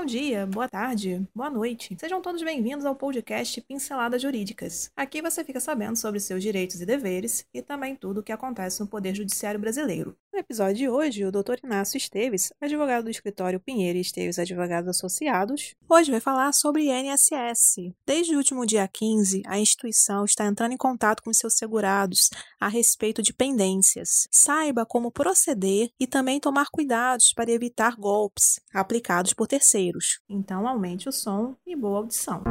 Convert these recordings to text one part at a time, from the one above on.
Bom dia, boa tarde, boa noite. Sejam todos bem-vindos ao podcast Pinceladas Jurídicas. Aqui você fica sabendo sobre seus direitos e deveres e também tudo o que acontece no Poder Judiciário Brasileiro. Episódio de hoje, o Dr. Inácio Esteves, advogado do escritório Pinheiro e Esteves Advogados Associados, hoje vai falar sobre INSS. Desde o último dia 15, a instituição está entrando em contato com seus segurados a respeito de pendências. Saiba como proceder e também tomar cuidados para evitar golpes aplicados por terceiros. Então aumente o som e boa audição.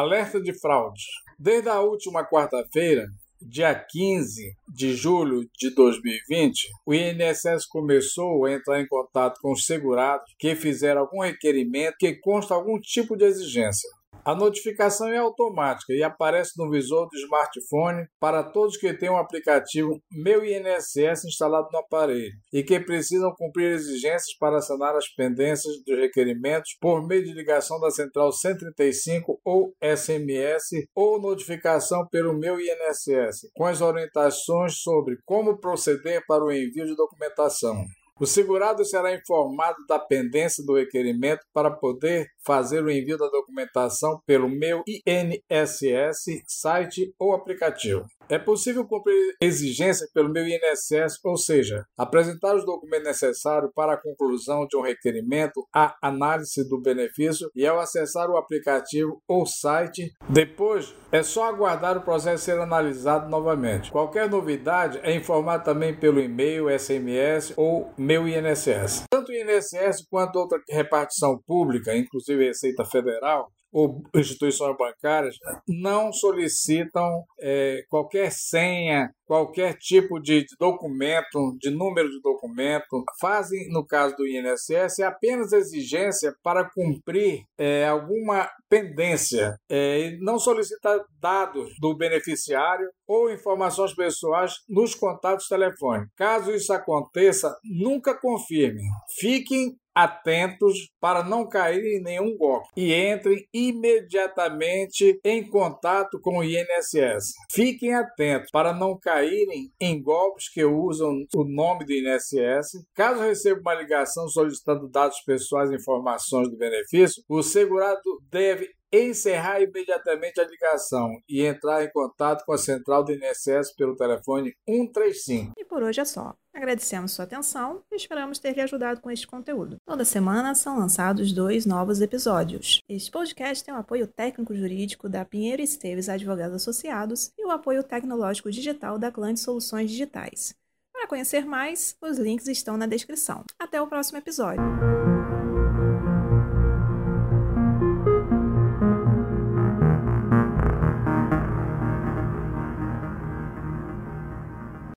Alerta de fraude. Desde a última quarta-feira, dia 15 de julho de 2020, o INSS começou a entrar em contato com os segurados que fizeram algum requerimento que consta algum tipo de exigência. A notificação é automática e aparece no visor do smartphone para todos que têm o um aplicativo Meu INSS instalado no aparelho e que precisam cumprir exigências para sanar as pendências dos requerimentos por meio de ligação da central 135 ou SMS ou notificação pelo Meu INSS, com as orientações sobre como proceder para o envio de documentação. O segurado será informado da pendência do requerimento para poder fazer o envio da documentação pelo meu INSS, site ou aplicativo. É possível cumprir exigências pelo meu INSS, ou seja, apresentar os documentos necessários para a conclusão de um requerimento, a análise do benefício e ao acessar o aplicativo ou site. Depois, é só aguardar o processo ser analisado novamente. Qualquer novidade é informado também pelo e-mail, SMS ou meu INSS. Tanto o INSS quanto outra repartição pública, inclusive Receita Federal, ou instituições bancárias não solicitam é, qualquer senha, qualquer tipo de documento, de número de documento. Fazem, no caso do INSS, apenas exigência para cumprir é, alguma pendência. É, não solicita dados do beneficiário ou informações pessoais nos contatos telefônicos. Caso isso aconteça, nunca confirme. Fiquem atentos para não cair em nenhum golpe e entrem imediatamente em contato com o INSS. Fiquem atentos para não caírem em golpes que usam o nome do INSS. Caso receba uma ligação solicitando dados pessoais e informações do benefício, o segurado deve encerrar imediatamente a ligação e entrar em contato com a central do INSS pelo telefone 135. E por hoje é só. Agradecemos sua atenção e esperamos ter lhe ajudado com este conteúdo. Toda semana são lançados dois novos episódios. Este podcast tem o apoio técnico-jurídico da Pinheiro Esteves Advogados Associados e o apoio tecnológico digital da Clã de Soluções Digitais. Para conhecer mais, os links estão na descrição. Até o próximo episódio.